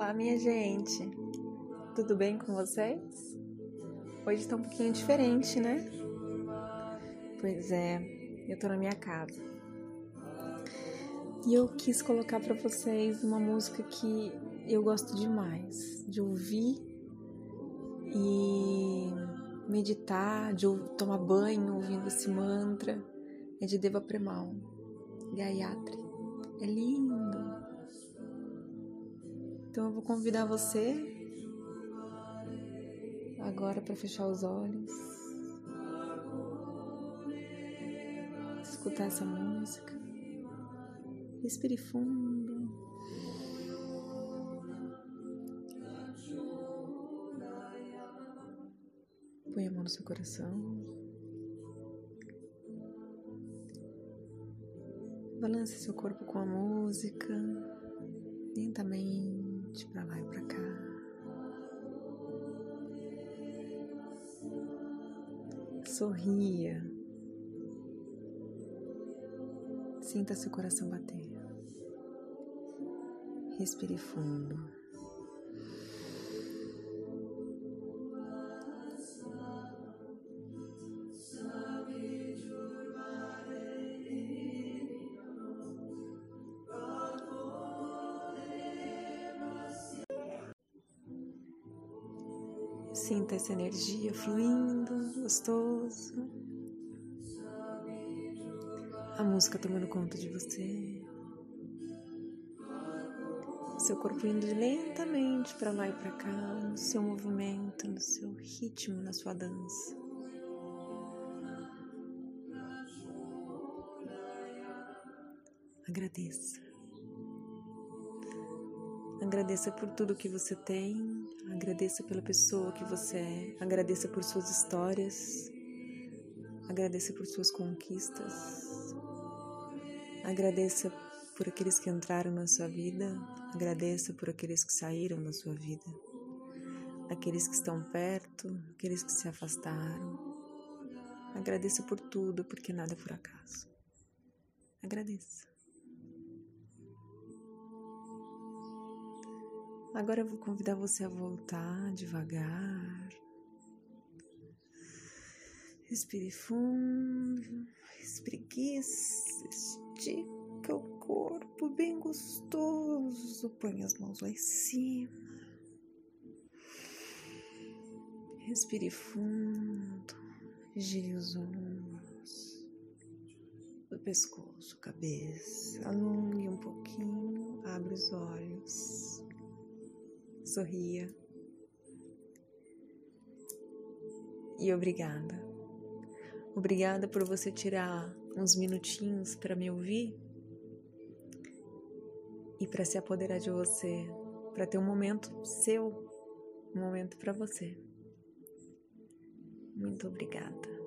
Olá, minha gente! Tudo bem com vocês? Hoje tá um pouquinho diferente, né? Pois é, eu tô na minha casa. E eu quis colocar para vocês uma música que eu gosto demais de ouvir e meditar, de tomar banho ouvindo esse mantra. É de Deva Premal, Gayatri. É lindo. Então eu vou convidar você agora para fechar os olhos, escutar essa música, respire fundo. Põe a mão no seu coração. Balance seu corpo com a música, lentamente para lá e para cá. Sorria. Sinta seu coração bater. Respire fundo. Sinta essa energia fluindo, gostoso. A música tomando conta de você. Seu corpo indo lentamente para lá e para cá, no seu movimento, no seu ritmo, na sua dança. Agradeça. Agradeça por tudo que você tem, agradeça pela pessoa que você é, agradeça por suas histórias, agradeça por suas conquistas, agradeça por aqueles que entraram na sua vida, agradeça por aqueles que saíram da sua vida, aqueles que estão perto, aqueles que se afastaram. Agradeça por tudo, porque nada é por acaso. Agradeça. Agora eu vou convidar você a voltar devagar. Respire fundo, espreguiça, estica o corpo bem gostoso. Põe as mãos lá em cima. Respire fundo, gire os ombros, o pescoço, cabeça. Alongue um pouquinho, abre os olhos sorria. E obrigada. Obrigada por você tirar uns minutinhos para me ouvir e para se apoderar de você, para ter um momento seu, um momento para você. Muito obrigada.